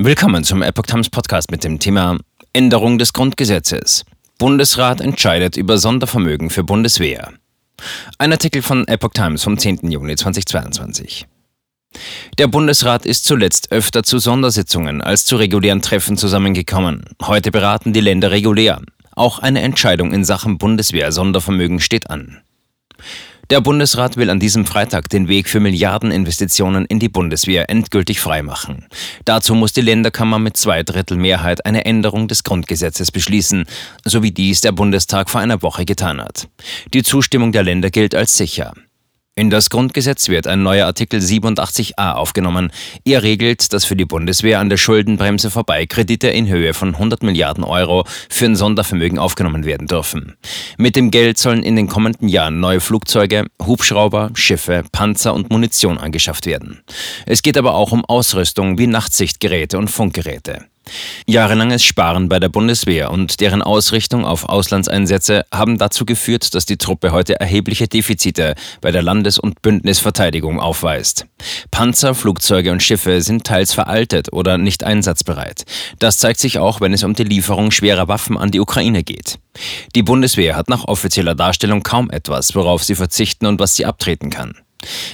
Willkommen zum Epoch Times Podcast mit dem Thema Änderung des Grundgesetzes. Bundesrat entscheidet über Sondervermögen für Bundeswehr. Ein Artikel von Epoch Times vom 10. Juni 2022. Der Bundesrat ist zuletzt öfter zu Sondersitzungen als zu regulären Treffen zusammengekommen. Heute beraten die Länder regulär. Auch eine Entscheidung in Sachen Bundeswehr-Sondervermögen steht an. Der Bundesrat will an diesem Freitag den Weg für Milliardeninvestitionen in die Bundeswehr endgültig freimachen. Dazu muss die Länderkammer mit zwei Drittel Mehrheit eine Änderung des Grundgesetzes beschließen, so wie dies der Bundestag vor einer Woche getan hat. Die Zustimmung der Länder gilt als sicher. In das Grundgesetz wird ein neuer Artikel 87a aufgenommen. Er regelt, dass für die Bundeswehr an der Schuldenbremse vorbei Kredite in Höhe von 100 Milliarden Euro für ein Sondervermögen aufgenommen werden dürfen. Mit dem Geld sollen in den kommenden Jahren neue Flugzeuge, Hubschrauber, Schiffe, Panzer und Munition angeschafft werden. Es geht aber auch um Ausrüstung wie Nachtsichtgeräte und Funkgeräte. Jahrelanges Sparen bei der Bundeswehr und deren Ausrichtung auf Auslandseinsätze haben dazu geführt, dass die Truppe heute erhebliche Defizite bei der Landes- und Bündnisverteidigung aufweist. Panzer, Flugzeuge und Schiffe sind teils veraltet oder nicht einsatzbereit. Das zeigt sich auch, wenn es um die Lieferung schwerer Waffen an die Ukraine geht. Die Bundeswehr hat nach offizieller Darstellung kaum etwas, worauf sie verzichten und was sie abtreten kann.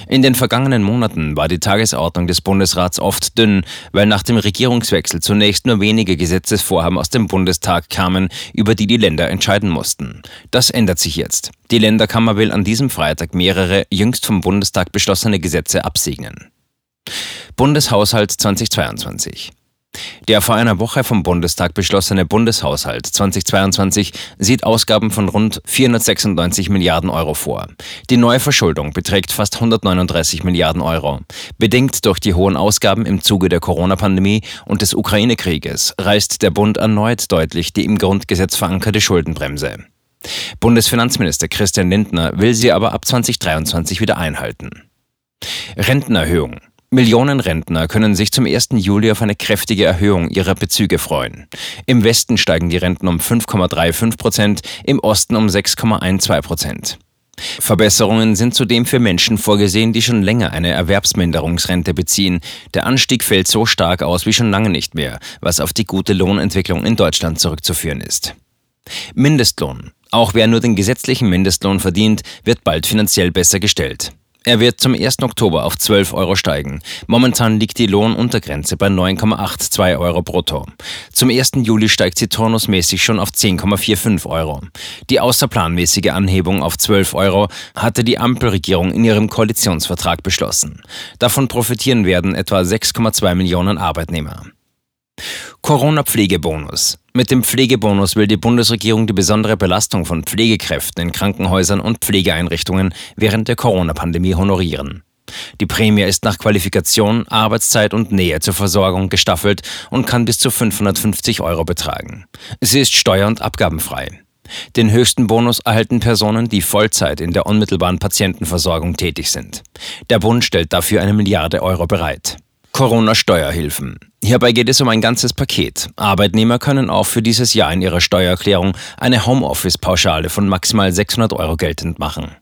In den vergangenen Monaten war die Tagesordnung des Bundesrats oft dünn, weil nach dem Regierungswechsel zunächst nur wenige Gesetzesvorhaben aus dem Bundestag kamen, über die die Länder entscheiden mussten. Das ändert sich jetzt. Die Länderkammer will an diesem Freitag mehrere jüngst vom Bundestag beschlossene Gesetze absegnen. Bundeshaushalt 2022 der vor einer Woche vom Bundestag beschlossene Bundeshaushalt 2022 sieht Ausgaben von rund 496 Milliarden Euro vor. Die neue Verschuldung beträgt fast 139 Milliarden Euro. Bedingt durch die hohen Ausgaben im Zuge der Corona-Pandemie und des Ukraine-Krieges reißt der Bund erneut deutlich die im Grundgesetz verankerte Schuldenbremse. Bundesfinanzminister Christian Lindner will sie aber ab 2023 wieder einhalten. Rentenerhöhung. Millionen Rentner können sich zum 1. Juli auf eine kräftige Erhöhung ihrer Bezüge freuen. Im Westen steigen die Renten um 5,35 Prozent, im Osten um 6,12 Prozent. Verbesserungen sind zudem für Menschen vorgesehen, die schon länger eine Erwerbsminderungsrente beziehen. Der Anstieg fällt so stark aus wie schon lange nicht mehr, was auf die gute Lohnentwicklung in Deutschland zurückzuführen ist. Mindestlohn. Auch wer nur den gesetzlichen Mindestlohn verdient, wird bald finanziell besser gestellt. Er wird zum 1. Oktober auf 12 Euro steigen. Momentan liegt die Lohnuntergrenze bei 9,82 Euro brutto. Zum 1. Juli steigt sie turnusmäßig schon auf 10,45 Euro. Die außerplanmäßige Anhebung auf 12 Euro hatte die Ampelregierung in ihrem Koalitionsvertrag beschlossen. Davon profitieren werden etwa 6,2 Millionen Arbeitnehmer. Corona-Pflegebonus. Mit dem Pflegebonus will die Bundesregierung die besondere Belastung von Pflegekräften in Krankenhäusern und Pflegeeinrichtungen während der Corona-Pandemie honorieren. Die Prämie ist nach Qualifikation, Arbeitszeit und Nähe zur Versorgung gestaffelt und kann bis zu 550 Euro betragen. Sie ist steuer- und abgabenfrei. Den höchsten Bonus erhalten Personen, die Vollzeit in der unmittelbaren Patientenversorgung tätig sind. Der Bund stellt dafür eine Milliarde Euro bereit. Corona-Steuerhilfen. Hierbei geht es um ein ganzes Paket. Arbeitnehmer können auch für dieses Jahr in ihrer Steuererklärung eine Homeoffice-Pauschale von maximal 600 Euro geltend machen.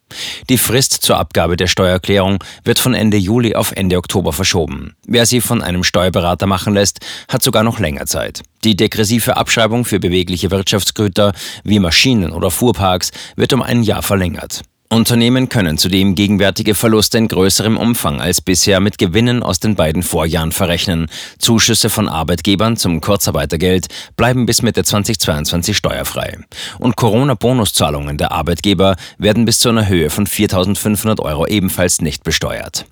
Die Frist zur Abgabe der Steuererklärung wird von Ende Juli auf Ende Oktober verschoben. Wer sie von einem Steuerberater machen lässt, hat sogar noch länger Zeit. Die degressive Abschreibung für bewegliche Wirtschaftsgüter wie Maschinen oder Fuhrparks wird um ein Jahr verlängert. Unternehmen können zudem gegenwärtige Verluste in größerem Umfang als bisher mit Gewinnen aus den beiden Vorjahren verrechnen. Zuschüsse von Arbeitgebern zum Kurzarbeitergeld bleiben bis Mitte 2022 steuerfrei. Und Corona-Bonuszahlungen der Arbeitgeber werden bis zu einer Höhe von 4.500 Euro ebenfalls nicht besteuert.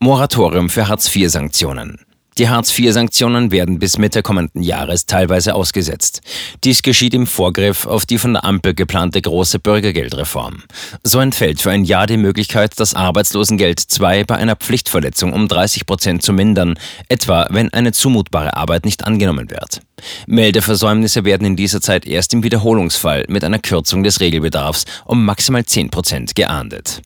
Moratorium für Hartz-IV-Sanktionen. Die Hartz-IV-Sanktionen werden bis Mitte kommenden Jahres teilweise ausgesetzt. Dies geschieht im Vorgriff auf die von der Ampel geplante große Bürgergeldreform. So entfällt für ein Jahr die Möglichkeit, das Arbeitslosengeld II bei einer Pflichtverletzung um 30 Prozent zu mindern, etwa wenn eine zumutbare Arbeit nicht angenommen wird. Meldeversäumnisse werden in dieser Zeit erst im Wiederholungsfall mit einer Kürzung des Regelbedarfs um maximal 10 Prozent geahndet.